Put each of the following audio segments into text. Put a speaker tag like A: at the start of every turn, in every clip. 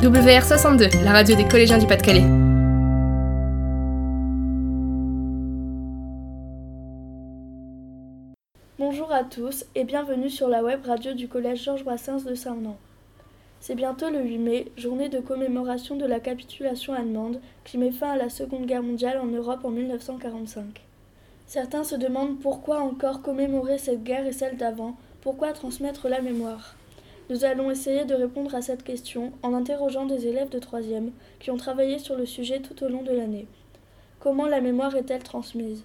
A: WR62, la radio des collégiens du Pas-de-Calais.
B: Bonjour à tous et bienvenue sur la web radio du collège Georges Brassens de Saint-Denis. C'est bientôt le 8 mai, journée de commémoration de la capitulation allemande qui met fin à la Seconde Guerre mondiale en Europe en 1945. Certains se demandent pourquoi encore commémorer cette guerre et celle d'avant, pourquoi transmettre la mémoire? Nous allons essayer de répondre à cette question en interrogeant des élèves de 3e qui ont travaillé sur le sujet tout au long de l'année. Comment la mémoire est-elle transmise?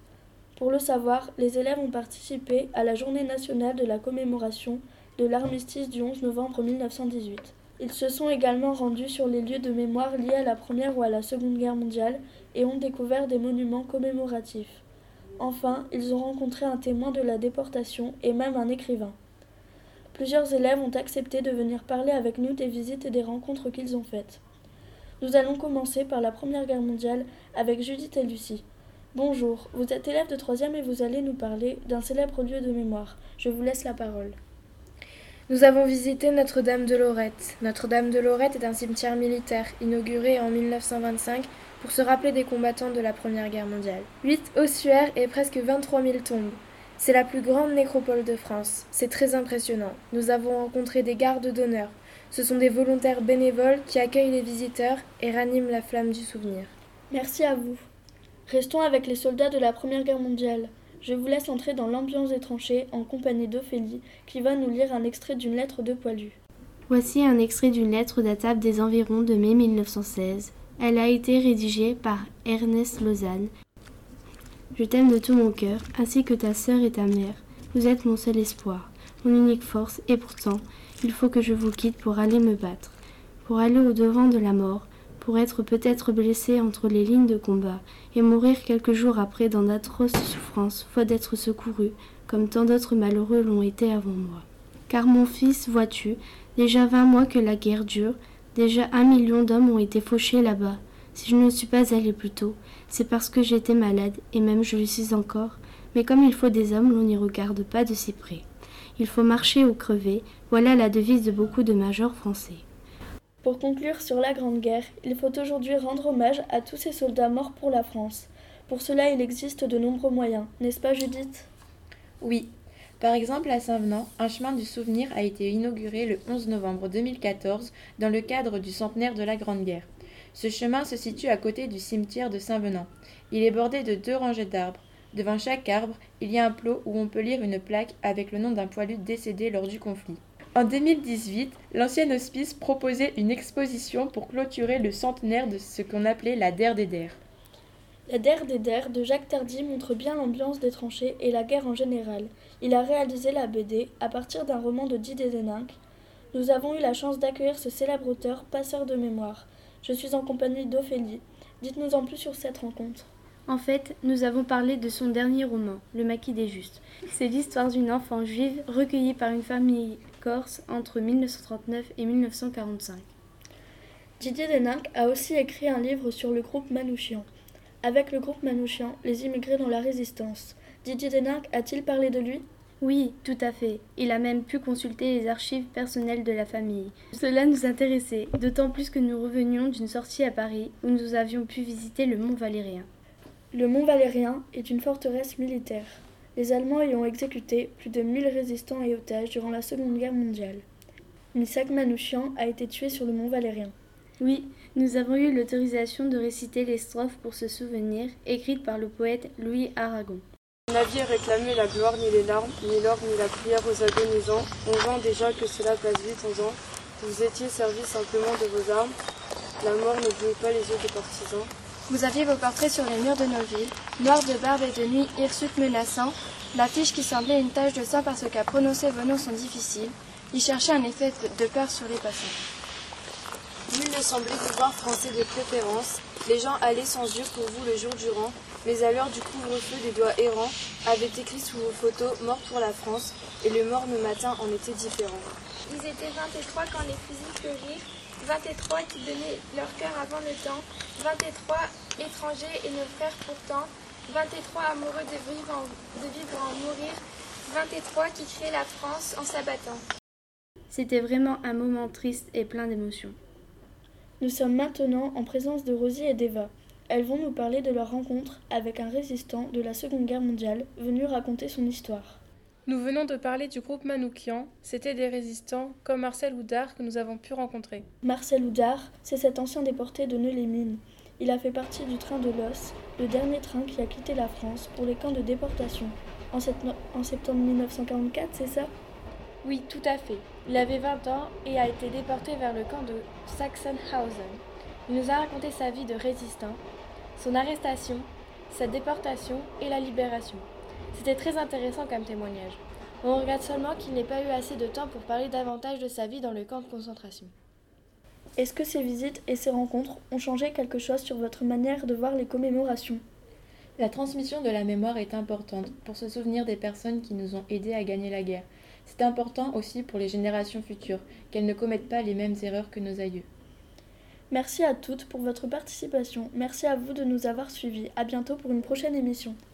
B: Pour le savoir, les élèves ont participé à la journée nationale de la commémoration de l'armistice du 11 novembre 1918. Ils se sont également rendus sur les lieux de mémoire liés à la Première ou à la Seconde Guerre mondiale et ont découvert des monuments commémoratifs. Enfin, ils ont rencontré un témoin de la déportation et même un écrivain. Plusieurs élèves ont accepté de venir parler avec nous des visites et des rencontres qu'ils ont faites. Nous allons commencer par la Première Guerre mondiale avec Judith et Lucie. Bonjour, vous êtes élève de troisième et vous allez nous parler d'un célèbre lieu de mémoire. Je vous laisse la parole.
C: Nous avons visité Notre-Dame de Lorette. Notre-Dame de Lorette est un cimetière militaire inauguré en 1925 pour se rappeler des combattants de la Première Guerre mondiale. Huit ossuaires et presque 23 000 tombes. C'est la plus grande nécropole de France. C'est très impressionnant. Nous avons rencontré des gardes d'honneur. Ce sont des volontaires bénévoles qui accueillent les visiteurs et raniment la flamme du souvenir.
B: Merci à vous. Restons avec les soldats de la Première Guerre mondiale. Je vous laisse entrer dans l'ambiance des tranchées en compagnie d'Ophélie qui va nous lire un extrait d'une lettre de Poilu.
D: Voici un extrait d'une lettre datable des environs de mai 1916. Elle a été rédigée par Ernest Lausanne je t'aime de tout mon cœur, ainsi que ta sœur et ta mère. Vous êtes mon seul espoir, mon unique force, et pourtant, il faut que je vous quitte pour aller me battre, pour aller au-devant de la mort, pour être peut-être blessé entre les lignes de combat, et mourir quelques jours après dans d'atroces souffrances, faute d'être secouru, comme tant d'autres malheureux l'ont été avant moi. Car mon fils, vois-tu, déjà vingt mois que la guerre dure, déjà un million d'hommes ont été fauchés là-bas, si je ne suis pas allée plus tôt, c'est parce que j'étais malade, et même je le suis encore. Mais comme il faut des hommes, l'on n'y regarde pas de si près. Il faut marcher ou crever, voilà la devise de beaucoup de majors français.
B: Pour conclure sur la Grande Guerre, il faut aujourd'hui rendre hommage à tous ces soldats morts pour la France. Pour cela, il existe de nombreux moyens, n'est-ce pas Judith?
E: Oui. Par exemple, à Saint-Venant, un chemin du souvenir a été inauguré le 11 novembre 2014 dans le cadre du centenaire de la Grande Guerre. Ce chemin se situe à côté du cimetière de Saint-Venant. Il est bordé de deux rangées d'arbres. Devant chaque arbre, il y a un plot où on peut lire une plaque avec le nom d'un poilu décédé lors du conflit. En 2018, l'ancien hospice proposait une exposition pour clôturer le centenaire de ce qu'on appelait la Der des Der.
B: La Der des Der de Jacques Tardy montre bien l'ambiance des tranchées et la guerre en général. Il a réalisé la BD à partir d'un roman de Didier Deninck. Nous avons eu la chance d'accueillir ce célèbre auteur, passeur de mémoire. Je suis en compagnie d'Ophélie. Dites-nous en plus sur cette rencontre.
D: En fait, nous avons parlé de son dernier roman, Le Maquis des Justes. C'est l'histoire d'une enfant juive recueillie par une famille corse entre 1939 et 1945.
B: Didier Deninck a aussi écrit un livre sur le groupe Manouchian. Avec le groupe Manouchian, les immigrés dans la résistance. Didier Deninck a-t-il parlé de lui?
D: Oui, tout à fait. Il a même pu consulter les archives personnelles de la famille. Cela nous intéressait, d'autant plus que nous revenions d'une sortie à Paris où nous avions pu visiter le mont Valérien.
B: Le mont Valérien est une forteresse militaire. Les Allemands y ont exécuté plus de 1000 résistants et otages durant la Seconde Guerre mondiale. Misak Manouchian a été tué sur le mont Valérien.
D: Oui, nous avons eu l'autorisation de réciter les strophes pour ce souvenir, écrites par le poète Louis Aragon
F: navire réclamait la gloire, ni les larmes, ni l'or, ni la prière aux agonisants. On vend déjà que cela passe vite, onze ans. Vous étiez servi simplement de vos armes. La mort ne brûle pas les yeux des partisans.
G: Vous aviez vos portraits sur les murs de nos villes, noirs de barbe et de nuit, hirsutes menaçants, l'affiche qui semblait une tache de sang parce qu'à prononcer vos noms sont difficiles, y cherchait un effet de peur sur les passants.
F: Nul ne semblait vous voir français de préférence, les gens allaient sans yeux pour vous le jour durant, mais à l'heure du couvre-feu des doigts errants avait écrit sous vos photos Mort pour la France, et le morne matin en était différent.
H: Ils étaient 23 quand les fusils fleurirent, 23 qui donnaient leur cœur avant le temps, 23 étrangers et nos frères pourtant, 23 amoureux de vivre en, de vivre en mourir, 23 qui créaient la France en s'abattant.
D: C'était vraiment un moment triste et plein d'émotions.
B: Nous sommes maintenant en présence de Rosie et d'Eva. Elles vont nous parler de leur rencontre avec un résistant de la Seconde Guerre mondiale venu raconter son histoire.
I: Nous venons de parler du groupe Manoukian. C'était des résistants comme Marcel Houdard que nous avons pu rencontrer.
B: Marcel Houdard, c'est cet ancien déporté de Neux-les-Mines. Il a fait partie du train de l'Os, le dernier train qui a quitté la France pour les camps de déportation. En, en septembre 1944, c'est ça?
C: Oui, tout à fait. Il avait 20 ans et a été déporté vers le camp de Sachsenhausen. Il nous a raconté sa vie de résistant, son arrestation, sa déportation et la libération. C'était très intéressant comme témoignage. On regrette seulement qu'il n'ait pas eu assez de temps pour parler davantage de sa vie dans le camp de concentration.
B: Est-ce que ces visites et ces rencontres ont changé quelque chose sur votre manière de voir les commémorations?
E: La transmission de la mémoire est importante pour se souvenir des personnes qui nous ont aidés à gagner la guerre. C'est important aussi pour les générations futures, qu'elles ne commettent pas les mêmes erreurs que nos aïeux.
B: Merci à toutes pour votre participation. Merci à vous de nous avoir suivis. À bientôt pour une prochaine émission.